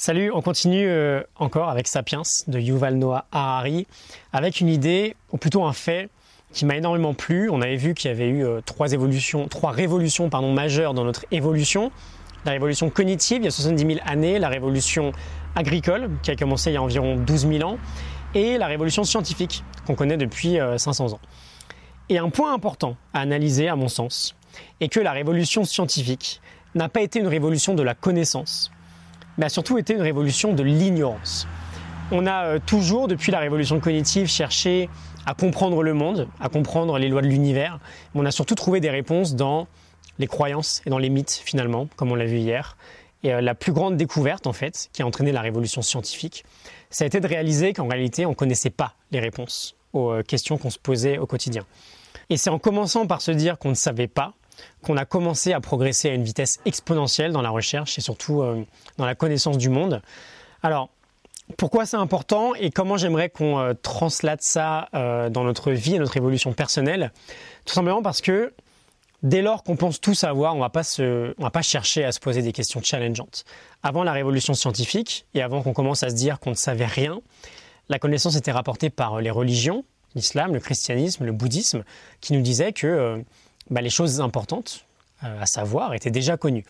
Salut, on continue euh, encore avec Sapiens de Yuval Noah Harari, avec une idée, ou plutôt un fait, qui m'a énormément plu. On avait vu qu'il y avait eu euh, trois évolutions, trois révolutions pardon, majeures dans notre évolution. La révolution cognitive, il y a 70 000 années, la révolution agricole, qui a commencé il y a environ 12 000 ans, et la révolution scientifique, qu'on connaît depuis 500 euh, ans. Et un point important à analyser, à mon sens, est que la révolution scientifique n'a pas été une révolution de la connaissance, mais a surtout été une révolution de l'ignorance. On a euh, toujours, depuis la révolution cognitive, cherché à comprendre le monde, à comprendre les lois de l'univers, on a surtout trouvé des réponses dans les croyances et dans les mythes, finalement, comme on l'a vu hier. Et euh, la plus grande découverte, en fait, qui a entraîné la révolution scientifique, ça a été de réaliser qu'en réalité, on ne connaissait pas les réponses aux euh, questions qu'on se posait au quotidien. Et c'est en commençant par se dire qu'on ne savait pas qu'on a commencé à progresser à une vitesse exponentielle dans la recherche et surtout euh, dans la connaissance du monde. Alors, pourquoi c'est important et comment j'aimerais qu'on euh, translate ça euh, dans notre vie et notre évolution personnelle? Tout simplement parce que dès lors qu'on pense tout savoir, on ne va pas chercher à se poser des questions challengeantes. Avant la révolution scientifique et avant qu'on commence à se dire qu'on ne savait rien, la connaissance était rapportée par les religions, l'islam, le christianisme, le bouddhisme, qui nous disaient que bah, les choses importantes euh, à savoir étaient déjà connues.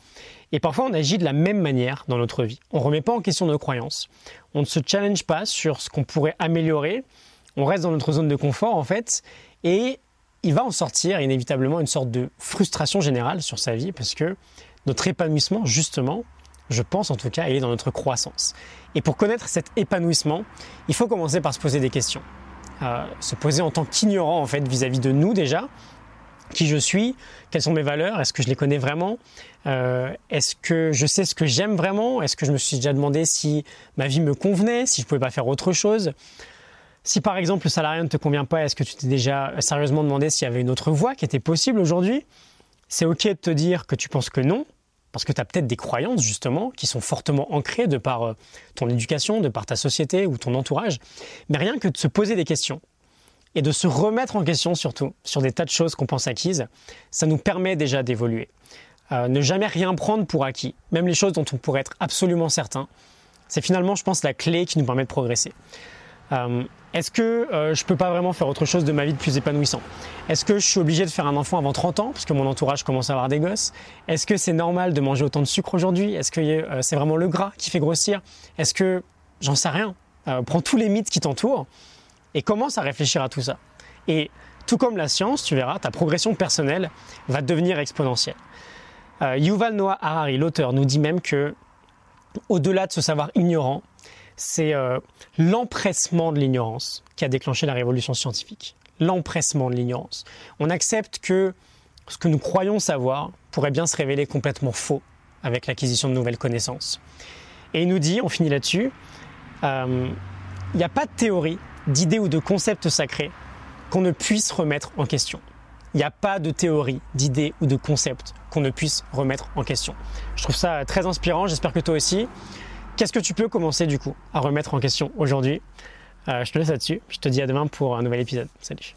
Et parfois, on agit de la même manière dans notre vie. On ne remet pas en question nos croyances. On ne se challenge pas sur ce qu'on pourrait améliorer. On reste dans notre zone de confort, en fait. Et il va en sortir inévitablement une sorte de frustration générale sur sa vie parce que notre épanouissement, justement, je pense en tout cas, il est dans notre croissance. Et pour connaître cet épanouissement, il faut commencer par se poser des questions. Euh, se poser en tant qu'ignorant en fait vis-à-vis de nous déjà, qui je suis, quelles sont mes valeurs, est-ce que je les connais vraiment, euh, est-ce que je sais ce que j'aime vraiment, est-ce que je me suis déjà demandé si ma vie me convenait, si je pouvais pas faire autre chose. Si par exemple le salariat ne te convient pas, est-ce que tu t'es déjà sérieusement demandé s'il y avait une autre voie qui était possible aujourd'hui? C'est ok de te dire que tu penses que non, parce que tu as peut-être des croyances justement qui sont fortement ancrées de par euh, ton éducation, de par ta société ou ton entourage, mais rien que de se poser des questions et de se remettre en question surtout sur des tas de choses qu'on pense acquises, ça nous permet déjà d'évoluer. Euh, ne jamais rien prendre pour acquis, même les choses dont on pourrait être absolument certain, c'est finalement, je pense, la clé qui nous permet de progresser. Euh, est-ce que euh, je peux pas vraiment faire autre chose de ma vie de plus épanouissant? Est-ce que je suis obligé de faire un enfant avant 30 ans parce que mon entourage commence à avoir des gosses? Est-ce que c'est normal de manger autant de sucre aujourd'hui? Est-ce que c'est vraiment le gras qui fait grossir? Est-ce que j'en sais rien Prends tous les mythes qui t'entourent et commence à réfléchir à tout ça. Et tout comme la science, tu verras, ta progression personnelle va devenir exponentielle. Euh, Yuval Noah Harari, l'auteur, nous dit même que, au-delà de ce savoir ignorant, c'est euh, l'empressement de l'ignorance qui a déclenché la révolution scientifique. L'empressement de l'ignorance. On accepte que ce que nous croyons savoir pourrait bien se révéler complètement faux avec l'acquisition de nouvelles connaissances. Et il nous dit, on finit là-dessus, euh, il n'y a pas de théorie d'idées ou de concepts sacrés qu'on ne puisse remettre en question. Il n'y a pas de théorie, d'idées ou de concepts qu'on ne puisse remettre en question. Je trouve ça très inspirant, j'espère que toi aussi. Qu'est-ce que tu peux commencer du coup à remettre en question aujourd'hui? Euh, Je te laisse là-dessus, je te dis à demain pour un nouvel épisode. Salut